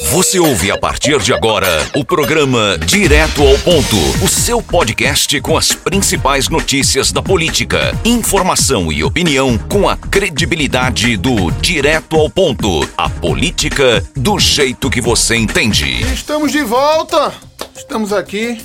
Você ouve a partir de agora o programa Direto ao Ponto, o seu podcast com as principais notícias da política, informação e opinião com a credibilidade do Direto ao Ponto, a política do jeito que você entende. Estamos de volta, estamos aqui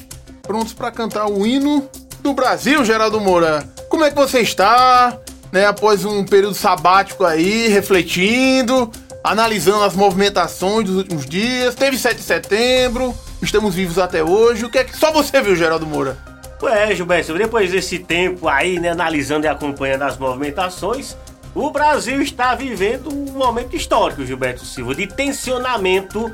prontos para cantar o hino do Brasil, Geraldo Moura. Como é que você está? Né, após um período sabático aí, refletindo analisando as movimentações dos últimos dias. Teve 7 de setembro, estamos vivos até hoje. O que é que só você viu, Geraldo Moura? Ué, Gilberto, depois desse tempo aí, né, analisando e acompanhando as movimentações, o Brasil está vivendo um momento histórico, Gilberto Silva, de tensionamento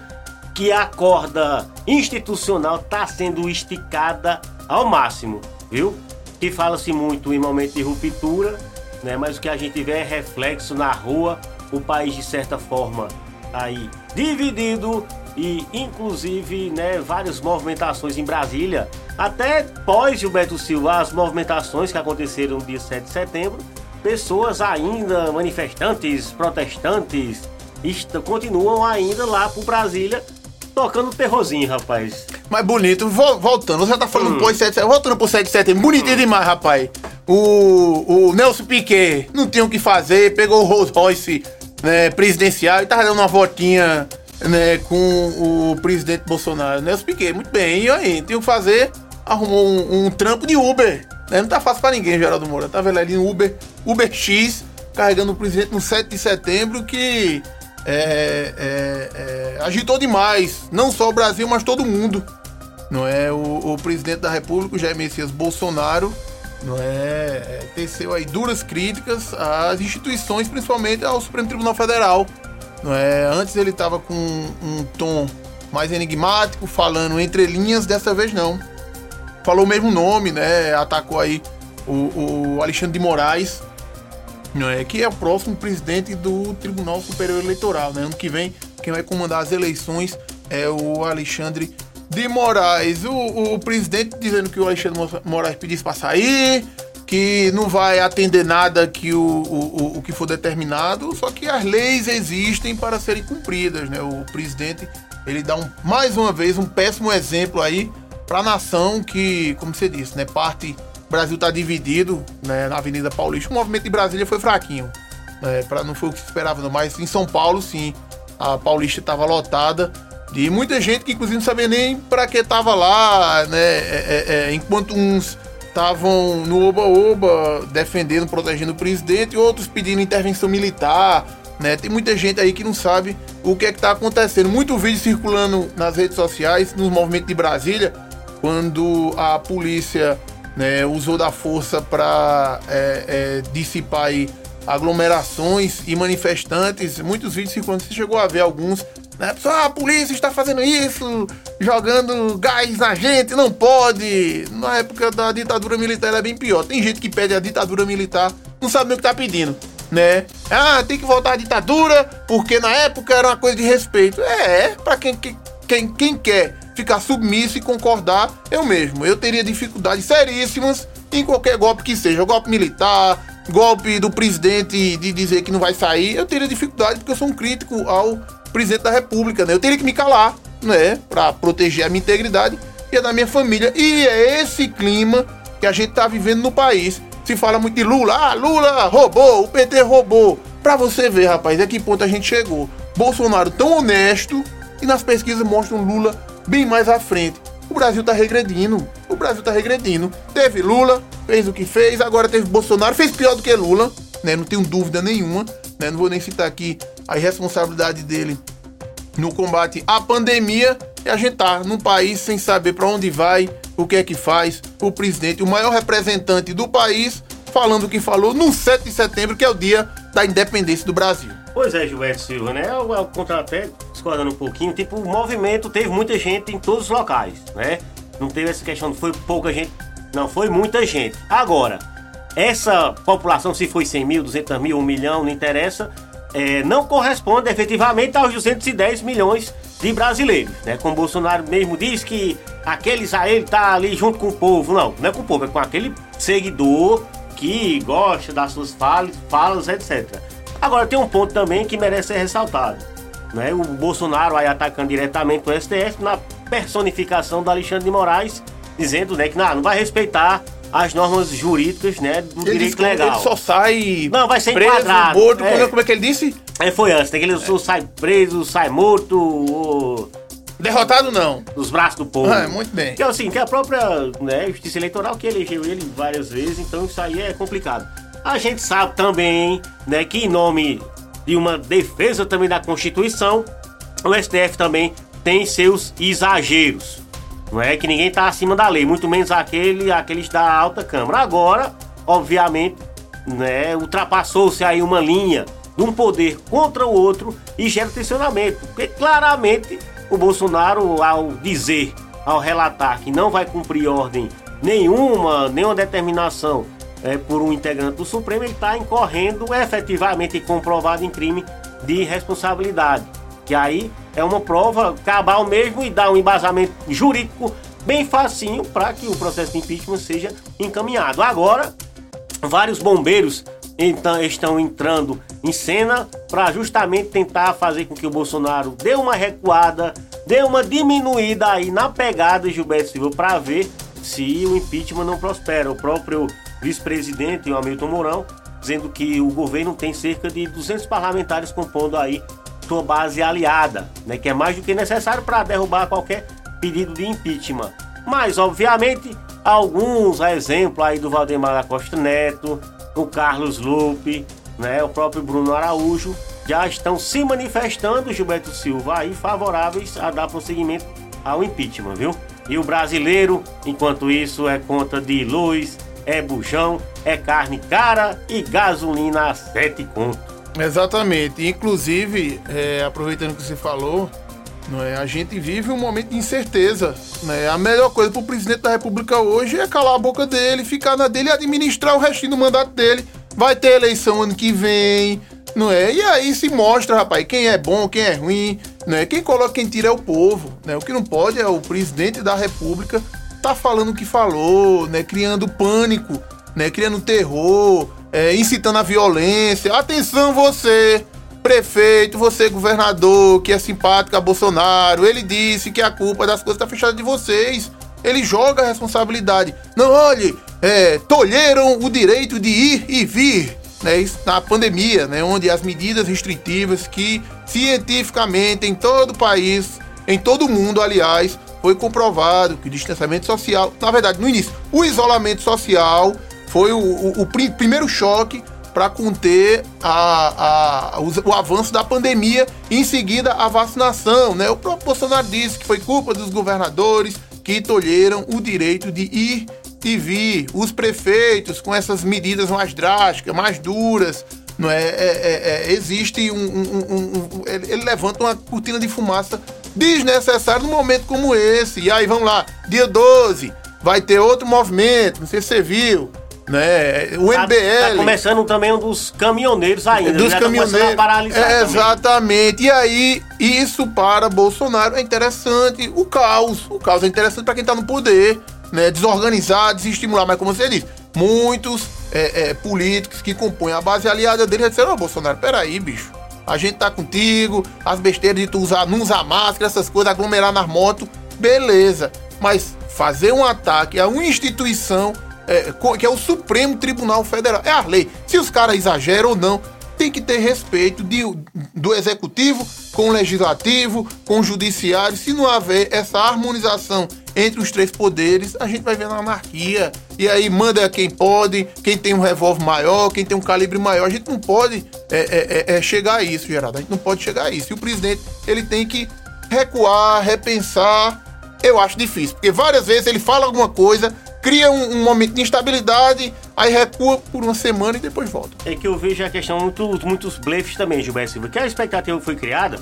que a corda institucional está sendo esticada ao máximo, viu? Que fala-se muito em momento de ruptura, né? Mas o que a gente vê é reflexo na rua o país de certa forma aí dividido e inclusive né, várias movimentações em Brasília. Até pós Gilberto Silva, as movimentações que aconteceram no dia 7 de setembro, pessoas ainda, manifestantes, protestantes, continuam ainda lá por Brasília tocando terrorzinho, rapaz. Mas bonito, voltando, você tá falando hum. pós 7 de setembro, voltando pro 7 de setembro, bonitinho hum. demais, rapaz. O, o Nelson Piquet não tinha o que fazer, pegou o Rolls Royce né, presidencial e tava dando uma votinha né, com o presidente Bolsonaro. Né? Eu expliquei muito bem. E aí, tem que fazer, arrumou um, um trampo de Uber. Né? Não tá fácil pra ninguém, Geraldo Moura. Tava ali no Uber, Uber X, carregando o presidente no 7 de setembro, que é, é, é, agitou demais. Não só o Brasil, mas todo mundo. Não é o, o presidente da República, o Jair Messias Bolsonaro, não é, é, teceu aí duras críticas às instituições, principalmente ao Supremo Tribunal Federal. Não é, antes ele estava com um tom mais enigmático, falando entre linhas, dessa vez não. Falou o mesmo nome, né? Atacou aí o, o Alexandre de Moraes, não é, que é o próximo presidente do Tribunal Superior Eleitoral. Né? Ano que vem, quem vai comandar as eleições é o Alexandre de Moraes. O, o presidente dizendo que o Alexandre Moraes pedisse para sair, que não vai atender nada que o, o, o que for determinado, só que as leis existem para serem cumpridas, né? O presidente, ele dá um, mais uma vez um péssimo exemplo aí para a nação que, como você disse, né, parte Brasil está dividido, né, na Avenida Paulista. O movimento de Brasília foi fraquinho, né, para não foi o que se esperava, não, mas em São Paulo sim, a Paulista estava lotada e muita gente que inclusive não sabia nem para que tava lá, né? É, é, é, enquanto uns estavam no oba-oba defendendo, protegendo o presidente, e outros pedindo intervenção militar, né? Tem muita gente aí que não sabe o que é que tá acontecendo. Muito vídeo circulando nas redes sociais, nos movimentos de Brasília, quando a polícia né, usou da força para é, é, dissipar aglomerações e manifestantes. Muitos vídeos circulando, você chegou a ver alguns né? Ah, a polícia está fazendo isso, jogando gás na gente, não pode. Na época da ditadura militar é bem pior. Tem gente que pede a ditadura militar, não sabe nem o que tá pedindo, né? Ah, tem que voltar à ditadura, porque na época era uma coisa de respeito. É, para quem, quem, quem quer ficar submisso e concordar, eu mesmo. Eu teria dificuldades seríssimas em qualquer golpe que seja, golpe militar, golpe do presidente de dizer que não vai sair, eu teria dificuldade porque eu sou um crítico ao presidente da República, né? Eu teria que me calar, né? Para proteger a minha integridade e a da minha família. E é esse clima que a gente tá vivendo no país. Se fala muito de Lula, ah, Lula roubou, o PT roubou. Pra você ver, rapaz, a que ponto a gente chegou. Bolsonaro tão honesto e nas pesquisas mostram Lula bem mais à frente. O Brasil tá regredindo. O Brasil tá regredindo. Teve Lula, fez o que fez, agora teve Bolsonaro, fez pior do que Lula, né? Não tenho dúvida nenhuma, né? Não vou nem citar aqui a irresponsabilidade dele no combate à pandemia e a gente tá num país sem saber para onde vai, o que é que faz. O presidente, o maior representante do país, falando o que falou no 7 de setembro, que é o dia da independência do Brasil. Pois é, Gilberto Silva, né? Eu, eu contra até discordando um pouquinho, tipo, o movimento teve muita gente em todos os locais, né? Não teve essa questão, não foi pouca gente, não, foi muita gente. Agora, essa população, se foi 100 mil, 200 mil, 1 milhão, não interessa, é, não corresponde efetivamente aos 210 milhões de brasileiros, né? Como Bolsonaro mesmo diz que aquele Israel tá ali junto com o povo. Não, não é com o povo, é com aquele seguidor que gosta das suas falas, falas etc. Agora tem um ponto também que merece ser ressaltado. Né? O Bolsonaro aí atacando diretamente o STF na personificação do Alexandre de Moraes, dizendo né, que não, não vai respeitar as normas jurídicas né, do Ele direito que legal. Ele só sai Não, vai ser preso, enquadrado. morto. É. Como é- é que ele disse? Aí foi antes, né, que ele só sai preso, sai morto, ou Derrotado não. dos braços do povo. Ah, muito bem. Que é assim, que a própria né, Justiça Eleitoral que elegeu ele várias vezes, então isso aí é complicado. A gente sabe também, né, que em nome de uma defesa também da Constituição, o STF também tem seus exageros. Não é que ninguém tá acima da lei, muito menos aquele, aqueles da alta Câmara. Agora, obviamente, né, ultrapassou-se aí uma linha de um poder contra o outro e gera tensionamento. Porque claramente o Bolsonaro, ao dizer, ao relatar que não vai cumprir ordem nenhuma, nenhuma determinação é, por um integrante do Supremo, ele está incorrendo efetivamente comprovado em crime de responsabilidade. Que aí é uma prova cabal mesmo e dá um embasamento jurídico bem facinho para que o processo de impeachment seja encaminhado. Agora, vários bombeiros então, estão entrando em cena para justamente tentar fazer com que o Bolsonaro dê uma recuada, dê uma diminuída aí na pegada de Gilberto Silva para ver se o impeachment não prospera. O próprio vice-presidente, o Hamilton Mourão, dizendo que o governo tem cerca de 200 parlamentares compondo aí sua base aliada, né, que é mais do que necessário para derrubar qualquer pedido de impeachment. Mas, obviamente, alguns, a exemplo aí do Valdemar da Costa Neto, o Carlos Lupe, né, o próprio Bruno Araújo, já estão se manifestando, Gilberto Silva, aí favoráveis a dar prosseguimento ao impeachment, viu? E o brasileiro, enquanto isso, é conta de luz, é bujão, é carne cara e gasolina a sete conto. Exatamente. Inclusive, é, aproveitando que você falou, não é, a gente vive um momento de incerteza. Né? A melhor coisa para o presidente da República hoje é calar a boca dele, ficar na dele e administrar o restinho do mandato dele. Vai ter eleição ano que vem, não é? E aí se mostra, rapaz, quem é bom, quem é ruim, não é? Quem coloca, quem tira é o povo, né? O que não pode é o presidente da República tá falando o que falou, né? Criando pânico, né? Criando terror, é, incitando a violência. Atenção você, prefeito, você governador, que é simpático a Bolsonaro, ele disse que a culpa das coisas tá fechada de vocês. Ele joga a responsabilidade. Não, olhe, é, tolheram o direito de ir e vir, né? Isso na pandemia, né? Onde as medidas restritivas que cientificamente em todo o país, em todo o mundo, aliás, foi comprovado que o distanciamento social, na verdade, no início, o isolamento social foi o, o- o pri- primeiro choque para conter a- a- o, o avanço da pandemia e em seguida a vacinação. Né? O próprio Bolsonaro disse que foi culpa dos governadores que tolheram o direito de ir e vir. Os prefeitos, com essas medidas mais drásticas, mais duras, não é, é- é- é- existe um, um- um- ele levanta uma cortina de fumaça desnecessária num momento como esse. E aí vamos lá, dia 12, vai ter outro movimento, não sei se você viu, né? O Tá, MBL. tá começando também um dos caminhoneiros ainda. Dos já tá caminhoneiros. É, exatamente. E aí, isso para Bolsonaro é interessante. O caos. O caos é interessante para quem tá no poder, né? Desorganizar, desestimular. Mas como você disse, muitos é, é, políticos que compõem a base aliada dele já disseram, ô Bolsonaro, peraí, bicho. A gente tá contigo, as besteiras de tu usar, não usar máscara, essas coisas, aglomerar nas motos, beleza. Mas fazer um ataque a uma instituição é, que é o Supremo Tribunal Federal, é a lei. Se os caras exageram ou não, tem que ter respeito de- do executivo com o legislativo, com o judiciário. Se não haver essa harmonização entre os três poderes, a gente vai na anarquia. E aí manda quem pode, quem tem um revólver maior, quem tem um calibre maior. A gente não pode é, é, é, é, chegar a isso, Geraldo. A gente não pode chegar a isso. E o presidente ele tem que recuar, repensar. Eu acho difícil, porque várias vezes ele fala alguma coisa, cria um, um momento de instabilidade, aí recua por uma semana e depois volta. É que eu vejo a questão muito, muitos blefs também, Gilberto Silva. Que a expectativa foi criada.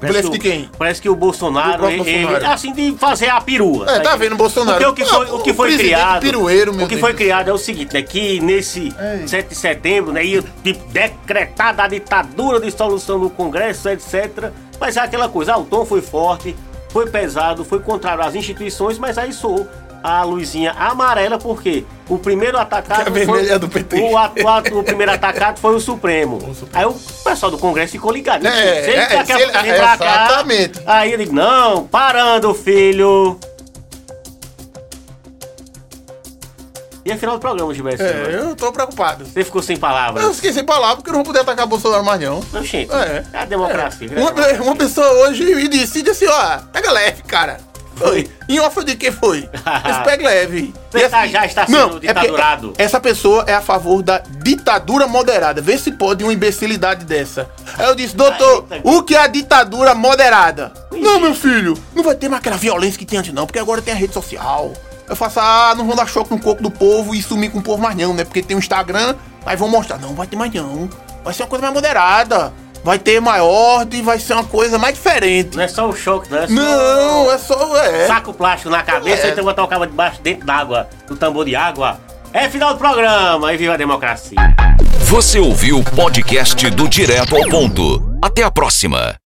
parece Blefe que de o- quem? Parece que o Bolsonaro, ele, Bolsonaro. assim, de fazer a perua. É, tá vendo, Bolsonaro? Porque o que foi, Ah, o que o foi presidente criado. pirueiro, meu o que Deus foi do criado é o seguinte, né? Que nesse Ei. 7 de setembro, né? Ia tipo, decretada a ditadura de solução no Congresso, etc. Mas é aquela coisa, ah, o tom foi forte, foi pesado, foi contrário às instituições, mas aí soou a luzinha amarela, porque o primeiro atacado. A vermelha é do PT. O, o primeiro atacado foi o Supremo. Aí o pessoal do Congresso ficou ligado. É, se ele é, se ele- pra cá, exatamente. aí ele digo, não, parando, filho. E afinal do programa, Gilberto? É, eu tô preocupado. Você ficou sem palavras. Eu esqueci palavra porque eu não vou poder atacar Bolsonaro mais não. Não, gente. É. É a democracia. É. Uma, né? uma pessoa hoje me disse, disse assim, ó, pega leve, cara. Foi. Em off de que foi? Esse pega leve. Você E tá- já está sendo não, é ditadurado. Essa pessoa é a favor da ditadura moderada. Vê se pode uma imbecilidade dessa. Aí eu disse, doutor, o que é a ditadura moderada? Não, meu filho, não vai ter mais aquela violência que tinha antes não, porque agora tem a rede social. Eu faço, ah, não vão dar choque no coco do povo e sumir com o povo mais não, né? Porque tem o Instagram, aí vão mostrar. Não, vai ter mais não. Vai ser uma coisa mais moderada. Vai ter mais ordem, vai ser uma coisa mais diferente. Não é só o choque, não é só Não, é só. É. saco plástico na cabeça É. e então botar o cabo debaixo dentro d'água, do tambor de água. É final do programa e viva a democracia. Você ouviu o podcast do Direto ao Ponto. Até a próxima.